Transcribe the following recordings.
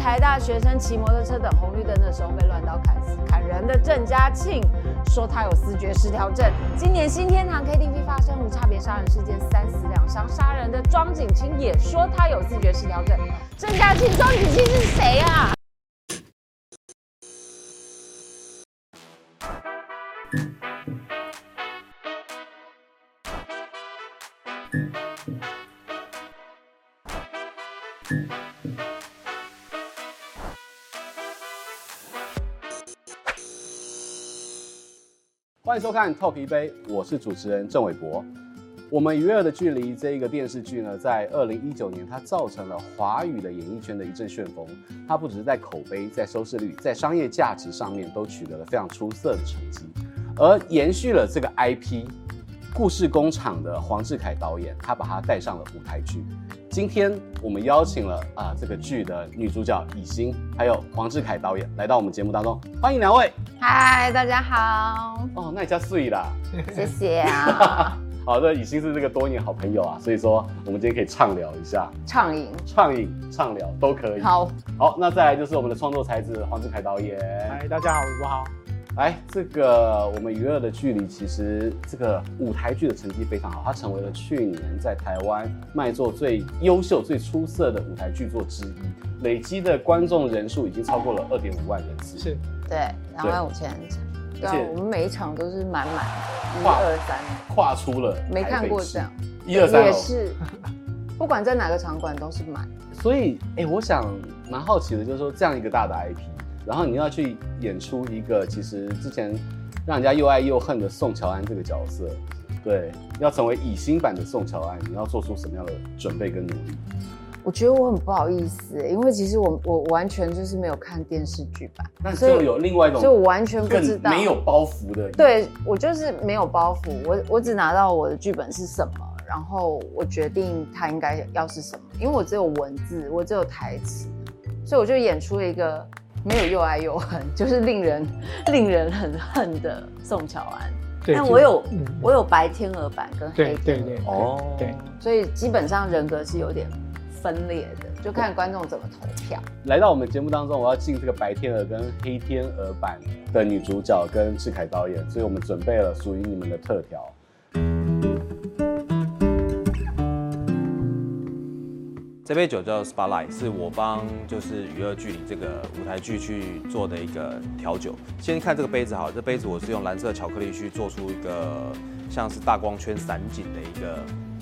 台大学生骑摩托车等红绿灯的时候被乱刀砍死砍人的郑嘉庆说他有思觉失调症。今年新天堂 KTV 发生无差别杀人事件，三死两伤，杀人的庄景清也说他有思觉失调症。郑嘉庆、庄景清是谁啊？迎收看《Talk 一杯》，我是主持人郑伟博。我们与恶的距离这一个电视剧呢，在二零一九年，它造成了华语的演艺圈的一阵旋风。它不只是在口碑、在收视率、在商业价值上面都取得了非常出色的成绩，而延续了这个 IP，故事工厂的黄志凯导演，他把它带上了舞台剧。今天我们邀请了啊这个剧的女主角以欣，还有黄志凯导演来到我们节目当中，欢迎两位。嗨，大家好。哦，那你家碎啦，谢谢啊。好的，以欣是这个多年好朋友啊，所以说我们今天可以畅聊一下，畅饮、畅饮、畅聊都可以。好，好，那再来就是我们的创作才子黄志凯导演。嗨，大家好，我好。来，这个我们娱乐的距离，其实这个舞台剧的成绩非常好，它成为了去年在台湾卖座最优秀、最出色的舞台剧作之一，累积的观众人数已经超过了二点五万人次。是，对，两万五千人场。对啊，我们每一场都是满满的，一二三，跨出了，没看过这样，一二三也是，不管在哪个场馆都是满。所以，哎，我想蛮好奇的，就是说这样一个大的 IP。然后你要去演出一个其实之前让人家又爱又恨的宋乔安这个角色，对，要成为以心版的宋乔安，你要做出什么样的准备跟努力？我觉得我很不好意思，因为其实我我完全就是没有看电视剧版，那就有另外一种，所以我完全不知道没有包袱的。对，我就是没有包袱，我我只拿到我的剧本是什么，然后我决定它应该要是什么，因为我只有文字，我只有台词，所以我就演出了一个。没有又爱又恨，就是令人令人很恨的宋乔安。但我有、嗯、我有白天鹅版跟黑天鹅。对对对哦，对，所以基本上人格是有点分裂的，就看观众怎么投票。来到我们节目当中，我要进这个白天鹅跟黑天鹅版的女主角跟志凯导演，所以我们准备了属于你们的特调。这杯酒叫 Spotlight，是我帮就是娱乐剧里这个舞台剧去做的一个调酒。先看这个杯子好，这杯子我是用蓝色巧克力去做出一个像是大光圈散景的一个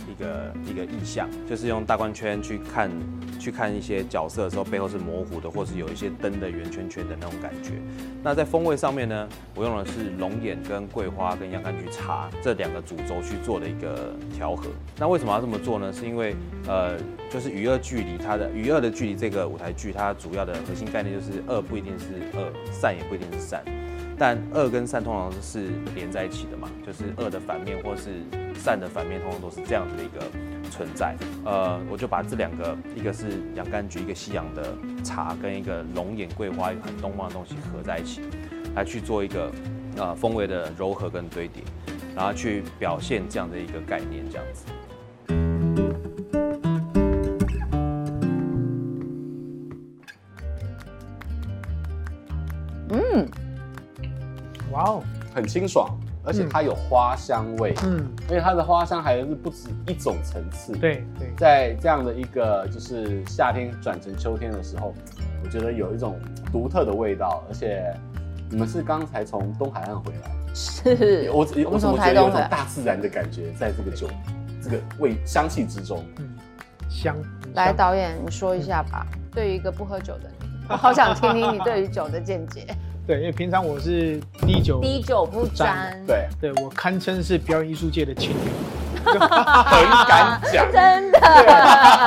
一个一个意象，就是用大光圈去看。去看一些角色的时候，背后是模糊的，或是有一些灯的圆圈圈的那种感觉。那在风味上面呢，我用的是龙眼、跟桂花、跟洋甘菊茶这两个主轴去做的一个调和。那为什么要这么做呢？是因为呃，就是与恶距离它的与恶的距离这个舞台剧，它主要的核心概念就是恶不一定是恶，善也不一定是善，但恶跟善通常是连在一起的嘛，就是恶的反面或是善的反面，通常都是这样子的一个。存在，呃，我就把这两个，一个是洋甘菊，一个西洋的茶，跟一个龙眼桂花，一个很东方的东西合在一起，来去做一个呃风味的柔和跟堆叠，然后去表现这样的一个概念，这样子。嗯，哇哦，很清爽。而且它有花香味，嗯，而且它的花香还是不止一种层次，对对，在这样的一个就是夏天转成秋天的时候，我觉得有一种独特的味道。而且你们是刚才从东海岸回来，是，我我我怎么觉得有种大自然的感觉，在这个酒这个味香气之中，嗯，香。来，导演你说一下吧，对于一个不喝酒的你，我好想听听你对于酒的见解。对，因为平常我是滴酒滴酒不沾，对，对我堪称是表演艺术界的清流。很敢讲，真的。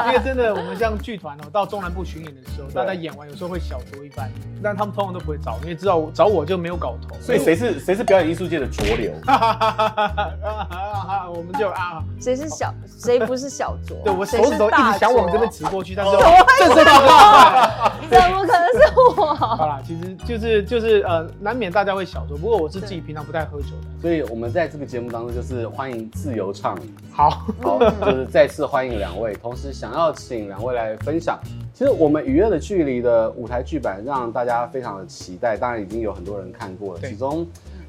因为真的，我们像剧团哦，到中南部巡演的时候，大家演完有时候会小酌一番，但他们通常都不会找，因为知道找我就没有搞头。所以谁是谁是表演艺术界的浊流？我们就啊，谁是小，谁不是小酌？对，我手指头一直想往这边指过去，但是 这是大怎么可能是我？好啦，其实就是就是呃，难免大家会小酌，不过我是自己平常不太喝酒的，所以我们在这个节目当中就是欢迎自由畅。好，好，就是再次欢迎两位，同时想要请两位来分享。其实我们《娱乐的距离》的舞台剧版让大家非常的期待，当然已经有很多人看过了。其中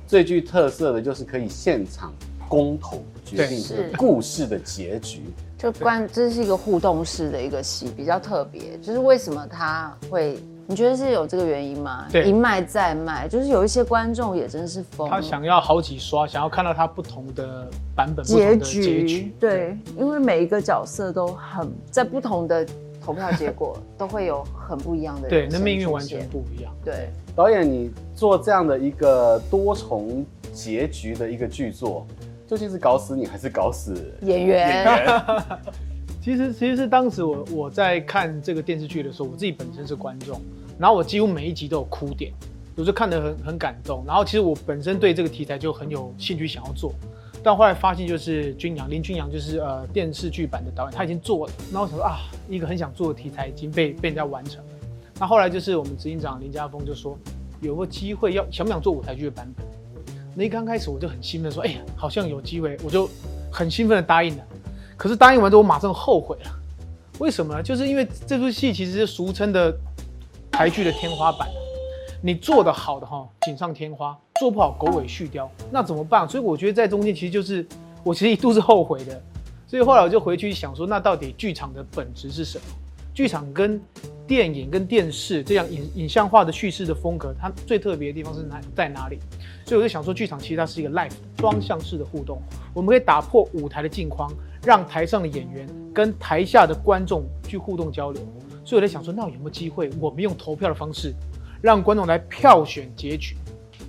最具特色的就是可以现场公投决定这个故事的结局。就关，这是一个互动式的一个戏，比较特别。就是为什么他会？你觉得是有这个原因吗？对，一卖再卖，就是有一些观众也真是疯。他想要好几刷，想要看到他不同的版本、结局。结局对，对，因为每一个角色都很在不同的投票结果都会有很不一样的。对，那命运完全不一样。对，导演，你做这样的一个多重结局的一个剧作。究竟是搞死你还是搞死演员？演员 其实，其实是当时我我在看这个电视剧的时候，我自己本身是观众，然后我几乎每一集都有哭点，有时候看得很很感动。然后其实我本身对这个题材就很有兴趣想要做，但后来发现就是君阳林君阳就是呃电视剧版的导演他已经做了，然后我想说啊，一个很想做的题材已经被被人家完成了。那后来就是我们执行长林家峰就说，有个机会要想不想做舞台剧的版本？那一刚开始我就很兴奋，说：“哎呀，好像有机会。”我就很兴奋的答应了。可是答应完之后，我马上后悔了。为什么呢？就是因为这出戏其实是俗称的台剧的天花板。你做得好的哈，锦上添花；做不好，狗尾续貂。那怎么办？所以我觉得在中间其实就是我其实一度是后悔的。所以后来我就回去想说，那到底剧场的本质是什么？剧场跟电影跟电视这样影影像化的叙事的风格，它最特别的地方是哪在哪里？所以我就想说，剧场其实它是一个 live 双向式的互动，我们可以打破舞台的镜框，让台上的演员跟台下的观众去互动交流。所以我在想说，那有没有机会，我们用投票的方式，让观众来票选结局？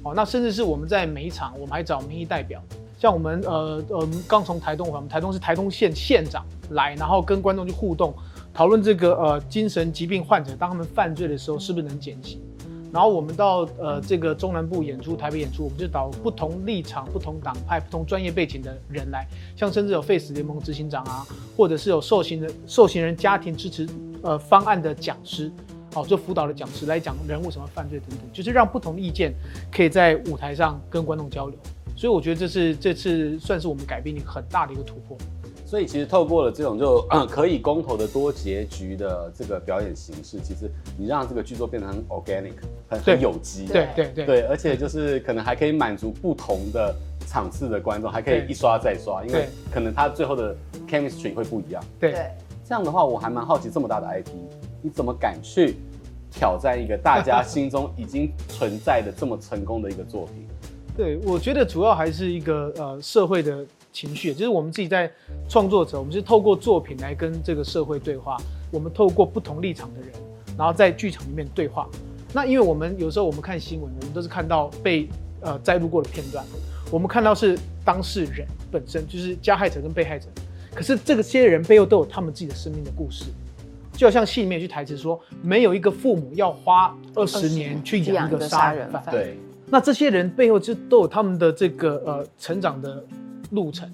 哦，那甚至是我们在每一场，我们还找民意代表，像我们呃呃刚从台东，我们台东是台东县县长来，然后跟观众去互动。讨论这个呃精神疾病患者，当他们犯罪的时候，是不是能减刑？然后我们到呃这个中南部演出，台北演出，我们就找不同立场、不同党派、不同专业背景的人来，像甚至有废死联盟执行长啊，或者是有受刑人受刑人家庭支持呃方案的讲师，哦，就辅导的讲师来讲人为什么犯罪等等，就是让不同的意见可以在舞台上跟观众交流。所以我觉得这是这次算是我们改编很大的一个突破。所以其实透过了这种就嗯 可以公投的多结局的这个表演形式，其实你让这个剧作变得很 organic，很很有机，对对对。对，而且就是可能还可以满足不同的场次的观众，还可以一刷再刷，因为可能他最后的 chemistry 会不一样。对，这样的话我还蛮好奇，这么大的 IP，你怎么敢去挑战一个大家心中已经存在的这么成功的一个作品？对，我觉得主要还是一个呃社会的。情绪就是我们自己在创作者，我们是透过作品来跟这个社会对话。我们透过不同立场的人，然后在剧场里面对话。那因为我们有时候我们看新闻，我们都是看到被呃摘录过的片段，我们看到是当事人本身，就是加害者跟被害者。可是这个些人背后都有他们自己的生命的故事，就好像戏里面有句台词说：“没有一个父母要花二十年去养一个杀人犯。”对。那这些人背后就都有他们的这个呃成长的。路程，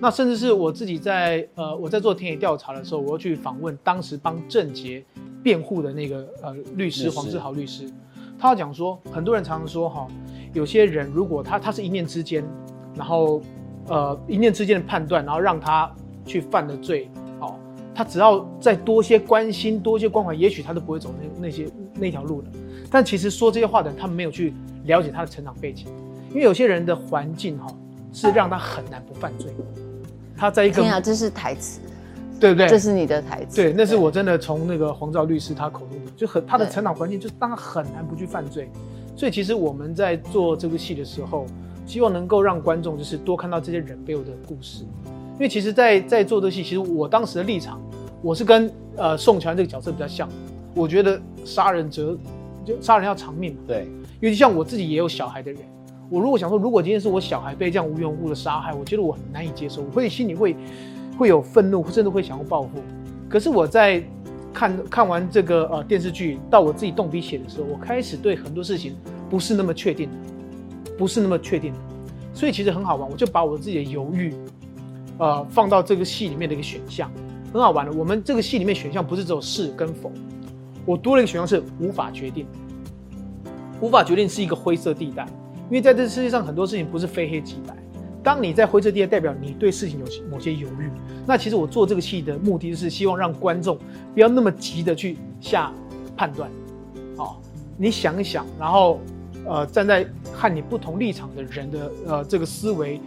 那甚至是我自己在呃，我在做田野调查的时候，我要去访问当时帮郑杰辩护的那个呃律师黄志豪律师，他讲说，很多人常常说哈，有些人如果他他是一念之间，然后呃一念之间的判断，然后让他去犯的罪，哦，他只要再多些关心，多些关怀，也许他都不会走那那些那条路了。但其实说这些话的人，他们没有去了解他的成长背景，因为有些人的环境哈。是让他很难不犯罪。他在一个，天啊，这是台词，对不对？这是你的台词。对，那是我真的从那个黄兆律师他口中的，就很他的成长环境，就是让他很难不去犯罪。所以其实我们在做这个戏的时候，希望能够让观众就是多看到这些人背后的故事。因为其实在，在在做这个戏，其实我当时的立场，我是跟呃宋乔这个角色比较像。我觉得杀人者就杀人要偿命嘛。对，尤其像我自己也有小孩的人。我如果想说，如果今天是我小孩被这样无缘无故的杀害，我觉得我很难以接受，我会心里会会有愤怒，甚至会想要报复。可是我在看看完这个呃电视剧，到我自己动笔写的时候，我开始对很多事情不是那么确定，不是那么确定。所以其实很好玩，我就把我自己的犹豫，呃，放到这个戏里面的一个选项，很好玩的。我们这个戏里面选项不是只有是跟否，我多了一个选项是无法决定，无法决定是一个灰色地带。因为在这世界上很多事情不是非黑即白，当你在灰色地带，代表你对事情有某些犹豫。那其实我做这个戏的目的就是希望让观众不要那么急的去下判断。哦，你想一想，然后呃，站在和你不同立场的人的呃这个思维，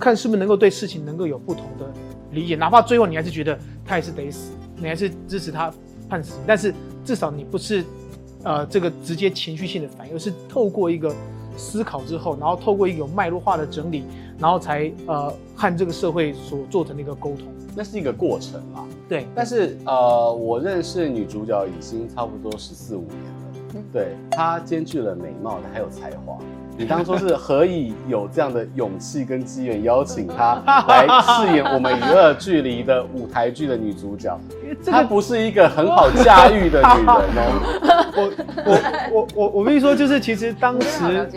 看是不是能够对事情能够有不同的理解。哪怕最后你还是觉得他也是得死，你还是支持他判死刑，但是至少你不是呃这个直接情绪性的反应，而是透过一个。思考之后，然后透过一个有脉络化的整理，然后才呃和这个社会所做成的一个沟通，那是一个过程嘛。对，但是呃，我认识女主角已经差不多十四五年对，她兼具了美貌，她还有才华。你当初是何以有这样的勇气跟机缘邀请她 来饰演我们娱乐距离的舞台剧的女主角？她不是一个很好驾驭的女人哦。我我我我我跟你说，就是其实当时，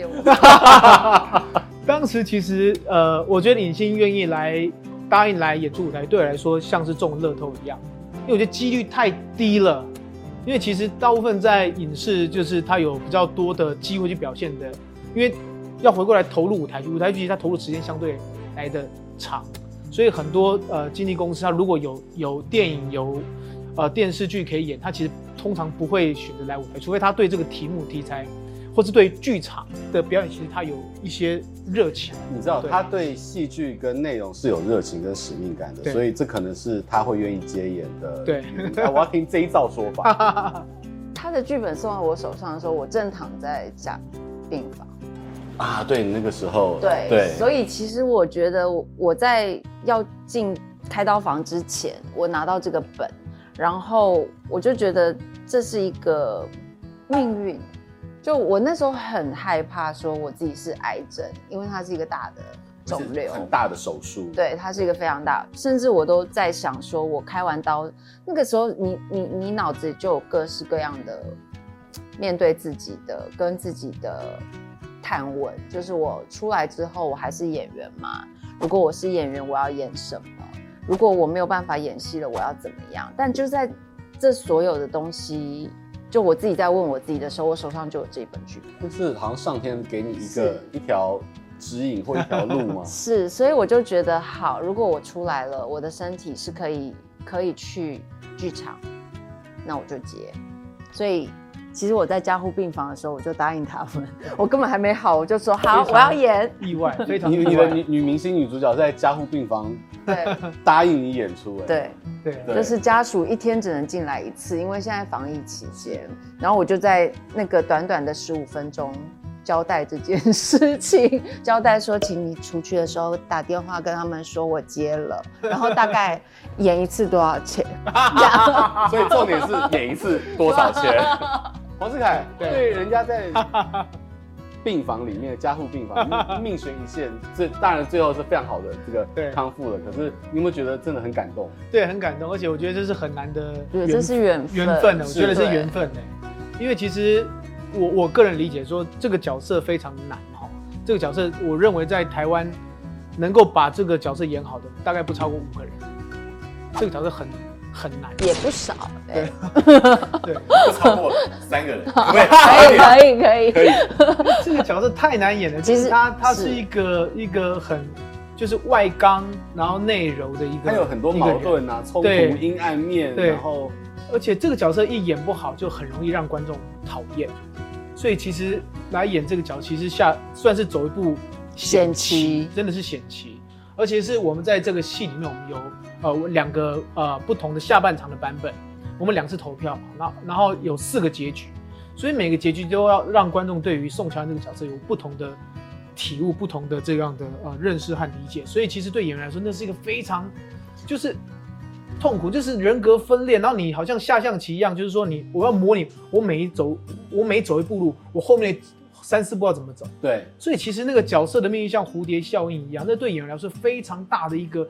当时其实呃，我觉得影星愿意来答应来演出舞台，对我来说像是中乐透一样，因为我觉得几率太低了。因为其实大部分在影视，就是它有比较多的机会去表现的。因为要回过来投入舞台剧，舞台剧它投入时间相对来的长，所以很多呃经纪公司，它如果有有电影有呃电视剧可以演，它其实通常不会选择来舞台，除非他对这个题目题材，或是对剧场的表演，其实他有一些热情。你知道，他对戏剧跟内容是有热情跟使命感的，所以这可能是他会愿意接演的。对，我要听这一造说法。他的剧本送到我手上的时候，我正躺在家病房。啊，对，那个时候，对对，所以其实我觉得我在要进开刀房之前，我拿到这个本，然后我就觉得这是一个命运。就我那时候很害怕说我自己是癌症，因为它是一个大的肿瘤，很大的手术。对，它是一个非常大，甚至我都在想说，我开完刀那个时候你，你你你脑子里就有各式各样的面对自己的跟自己的。探问，就是我出来之后，我还是演员吗？如果我是演员，我要演什么？如果我没有办法演戏了，我要怎么样？但就在这所有的东西，就我自己在问我自己的时候，我手上就有这一本剧本。就是好像上天给你一个一条指引或一条路吗？是，所以我就觉得好，如果我出来了，我的身体是可以可以去剧场，那我就接。所以。其实我在加护病房的时候，我就答应他们，我根本还没好，我就说好，我要演。意外，非常意外。你的女女明星女主角在加护病房，对，答应你演出，对对，就是家属一天只能进来一次，因为现在防疫期间，然后我就在那个短短的十五分钟交代这件事情，交代说，请你出去的时候打电话跟他们说我接了，然后大概演一次多少钱？所以重点是演一次多少钱？黄世凯，对，人家在 病房里面，加护病房 命悬一线，这当然最后是非常好的这个康复了。可是你有没有觉得真的很感动？对，很感动，而且我觉得这是很难的，对，这是缘分，缘分的，我觉得是缘分的。因为其实我我个人理解说，这个角色非常难哈。这个角色，我认为在台湾能够把这个角色演好的，大概不超过五个人。这个角色很。很难，也不少，对，对，不超过三个人，可以，可以，可以，可以。这个角色太难演了，其实他他是。一个一个很就是外刚，然后内柔的一个，他有很多矛盾啊，冲突、阴暗面，然后，而且这个角色一演不好，就很容易让观众讨厌，所以其实来演这个角，其实下算是走一步险棋，真的是险棋，而且是我们在这个戏里面，我们有。呃，两个呃不同的下半场的版本，我们两次投票嘛，然后然后有四个结局，所以每个结局都要让观众对于宋乔安这个角色有不同的体悟，不同的这样的呃认识和理解。所以其实对演员来说，那是一个非常就是痛苦，就是人格分裂，然后你好像下象棋一样，就是说你我要模拟我每一走我每走一步路，我后面三四步要怎么走。对，所以其实那个角色的命运像蝴蝶效应一样，那对演员来说非常大的一个。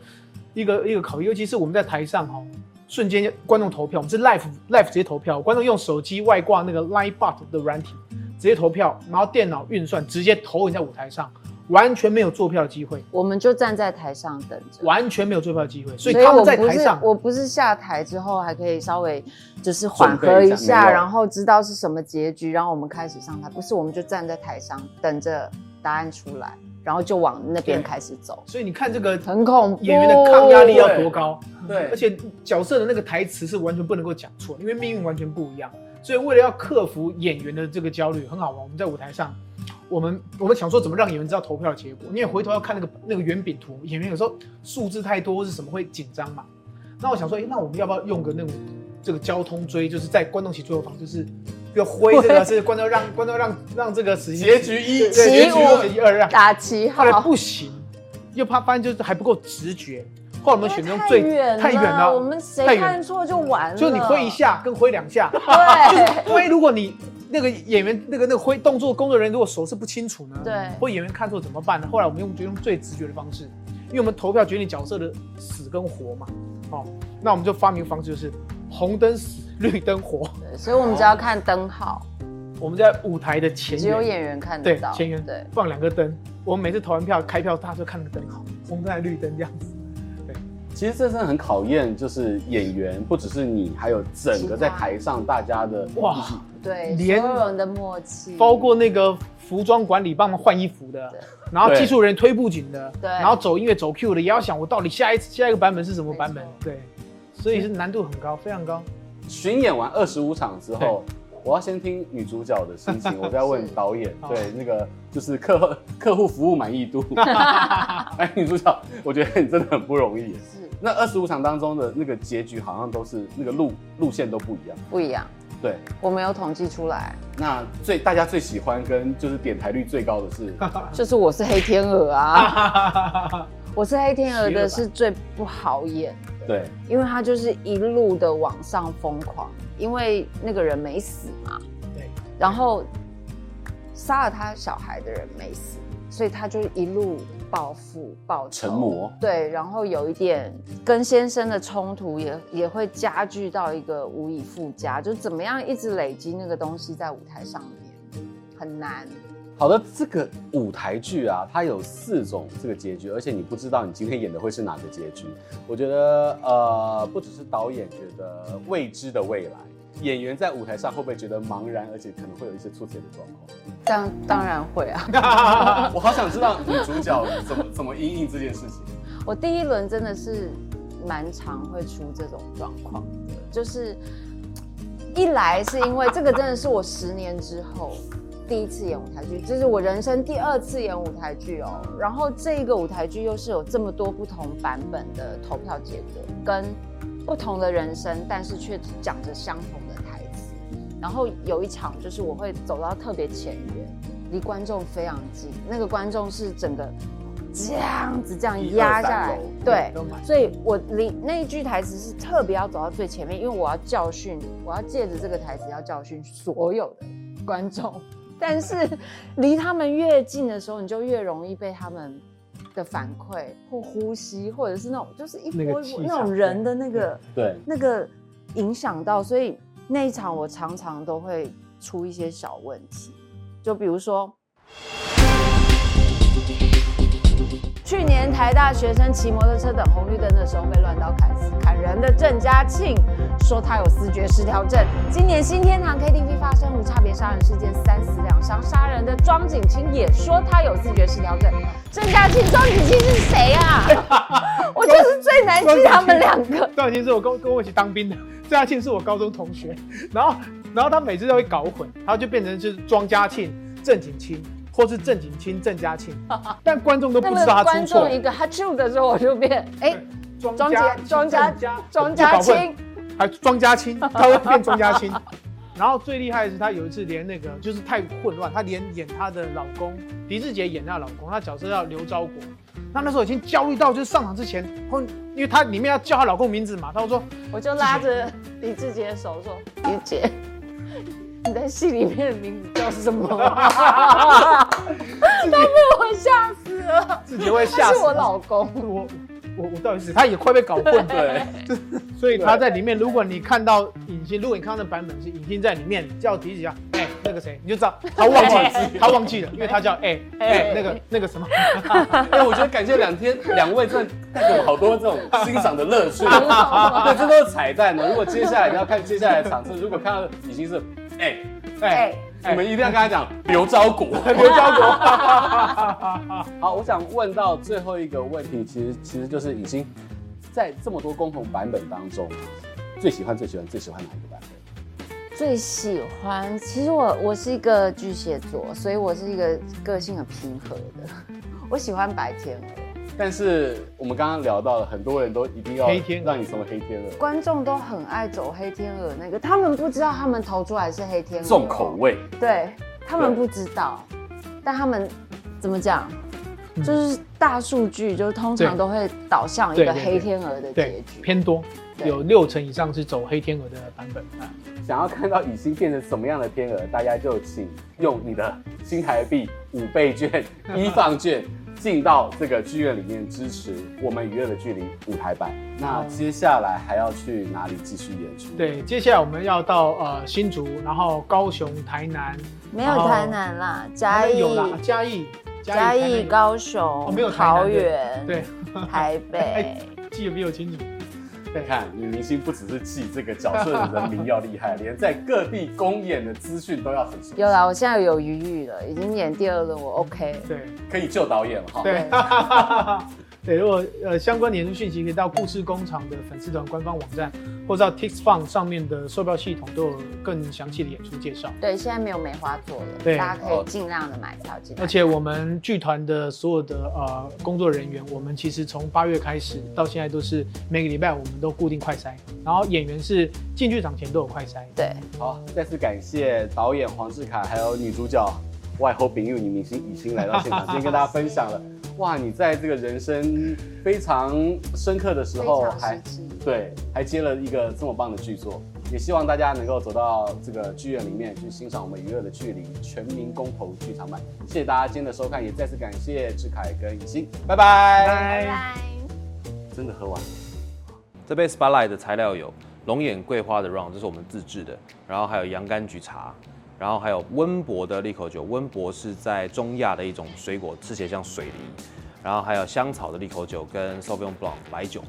一个一个考验，尤其是我们在台上哈，瞬间观众投票，我们是 live live 直接投票，观众用手机外挂那个 Livebot 的软体直接投票，然后电脑运算直接投影在舞台上，完全没有坐票的机会。我们就站在台上等着，完全没有坐票的机会。所以他们在台上，我不是下台之后还可以稍微就是缓和一下，然后知道是什么结局，然后我们开始上台。不是，我们就站在台上等着答案出来。然后就往那边开始走。所以你看这个很恐怖，演员的抗压力要多高？对，而且角色的那个台词是完全不能够讲错，因为命运完全不一样。所以为了要克服演员的这个焦虑，很好玩。我们在舞台上，我们我们想说怎么让演员知道投票的结果？你也回头要看那个那个圆饼图，演员有时候数字太多或是什么会紧张嘛。那我想说，哎，那我们要不要用个那种这个交通锥，就是在观众席最后方，就是要挥这个，是观众让观众让让这个时间结局一，对结局二让打旗号，后来不行，又怕发现就是还不够直觉。后来我们选用最太远了，我们谁看错就完了。就你挥一下跟挥两下，对，就是挥。如果你那个演员那个那个挥动作工作人员如果手势不清楚呢？对，或演员看错怎么办呢？后来我们用就用最直觉的方式，因为我们投票决定角色的死跟活嘛。哦，那我们就发明方式就是红灯死，绿灯火。对，所以我们只要看灯号。我们在舞台的前缘，只有演员看得到。对，前缘对，放两个灯。我们每次投完票开票，大家就看那个灯号，红灯还是绿灯这样子。对，其实这真的很考验，就是演员不只是你，还有整个在台上大家的哇，对，连所有人的默契，包括那个服装管理帮忙换衣服的，然后技术人推布景的，对，然后走音乐走 Q 的，也要想我到底下一次下一个版本是什么版本，对，所以是难度很高，非常高。巡演完二十五场之后。我要先听女主角的心情，我再问导演。对，那个就是客户 客户服务满意度。哎，女主角，我觉得你真的很不容易。是。那二十五场当中的那个结局，好像都是那个路路线都不一样。不一样。对。我没有统计出来。那最大家最喜欢跟就是点台率最高的是，就是我是黑天鹅啊。我是黑天鹅的是最不好演的。对。因为他就是一路的往上疯狂。因为那个人没死嘛，对，然后杀了他小孩的人没死，所以他就一路报复报仇，成魔，对，然后有一点跟先生的冲突也也会加剧到一个无以复加，就怎么样一直累积那个东西在舞台上面很难。好的，这个舞台剧啊，它有四种这个结局，而且你不知道你今天演的会是哪个结局。我觉得，呃，不只是导演觉得未知的未来，演员在舞台上会不会觉得茫然，而且可能会有一些出错的状况？当当然会啊！我好想知道女主角怎么怎么应应这件事情。我第一轮真的是蛮常会出这种状况的，就是一来是因为这个真的是我十年之后。第一次演舞台剧，这是我人生第二次演舞台剧哦。然后这个舞台剧又是有这么多不同版本的投票结果，跟不同的人生，但是却讲着相同的台词。然后有一场就是我会走到特别前缘，离观众非常近，那个观众是整个这样子这样压下来，对，所以我离那一句台词是特别要走到最前面，因为我要教训，我要借着这个台词要教训所有的观众。但是 离他们越近的时候，你就越容易被他们的反馈或呼吸，或者是那种就是一波一波那种人的那个对那个影响到，所以那一场我常常都会出一些小问题，就比如说。去年台大学生骑摩托车等红绿灯的时候被乱刀砍死砍人的郑嘉庆说他有思觉失调症。今年新天堂 KTV 发生无差别杀人事件，三死两伤，杀人的庄景清也说他有思觉失调症。郑嘉庆、庄景清是谁啊？我就是最难记他们两个。庄景清是我跟跟我一起当兵的，郑嘉庆是我高中同学。然后然后他每次都会搞混，他就变成就是庄嘉庆、郑景清。或是郑景清、郑嘉庆，但观众都不知道他出错。观众一个哈啾的时候，我就变哎，庄家庄家庄家清，还庄家清，他会变庄家清。然后最厉害的是，他有一次连那个就是太混乱，他连演他的老公狄志杰演他的老公，他角色叫刘昭国。那那时候已经焦虑到，就是上场之前，后因为他里面要叫他老公名字嘛，他就说我就拉着狄志杰的手说狄杰。你在戏里面的名字叫什么？他被我吓死了，自己会吓死。是我老公，我我我到底是他也快被搞混对，所以他在里面，如果你看到影星，如果你看到的版本是影星在里面叫提起啊，哎那个谁，你就知道他忘记他忘记了，因为他叫哎哎 那个那个什么。哎，我觉得感谢两天 两位，真的带给我好多这种欣赏的乐趣。对，这都是彩蛋呢。如果接下来你要看接下来的场次，如果看到影星是。哎哎你们一定要跟他讲刘昭国，刘昭国。好，我想问到最后一个问题，其实其实就是已经在这么多共同版本当中，最喜欢最喜欢最喜欢哪一个版本？最喜欢，其实我我是一个巨蟹座，所以我是一个个性很平和的，我喜欢白天鹅。但是我们刚刚聊到了，很多人都一定要黑天鹅。让你成为黑天鹅，观众都很爱走黑天鹅那个，他们不知道他们投出来是黑天鹅，重口味，对他们不知道，但他们怎么讲，就是大数据就通常都会导向一个黑天鹅的结局，偏多，有六成以上是走黑天鹅的版本啊。想要看到雨欣变成什么样的天鹅，大家就请用你的新台币五倍券、一放券。进到这个剧院里面支持我们与恶的距离舞台版。那接下来还要去哪里继续演出？对，接下来我们要到呃新竹，然后高雄、台南，没有台南啦，嘉义有啦，嘉义、嘉义、高雄，哦，没有桃园，对，台北，记得比我清楚。再看，女明星不只是记这个角色的人名要厉害，连在各地公演的资讯都要很熟悉。有啦，我现在有余裕了，已经演第二轮，我 OK。对，可以救导演了哈。对。对，如果呃相关演出讯息，可以到故事工厂的粉丝团官方网站，或者到 TixFun 上面的售票系统都有更详细的演出介绍。对，现在没有梅花座了，对，大家可以尽量的买票进来。而且我们剧团的所有的呃工作人员，我们其实从八月开始到现在都是每个礼拜我们都固定快筛，然后演员是进剧场前都有快筛。对，好，再次感谢导演黄志凯，还有女主角外后饼又女明星以心来到现场，今天跟大家分享了。哇，你在这个人生非常深刻的时候还对，还接了一个这么棒的剧作，也希望大家能够走到这个剧院里面去欣赏我们娱乐的距离全民公投剧场版。谢谢大家今天的收看，也再次感谢志凯跟雨欣，拜拜拜拜。真的喝完了。这杯 Spotlight 的材料有龙眼桂花的 Rum，这是我们自制的，然后还有洋甘菊茶。然后还有温博的利口酒，温博是在中亚的一种水果，吃起来像水梨。然后还有香草的利口酒跟 Sauvignon Blanc 白酒。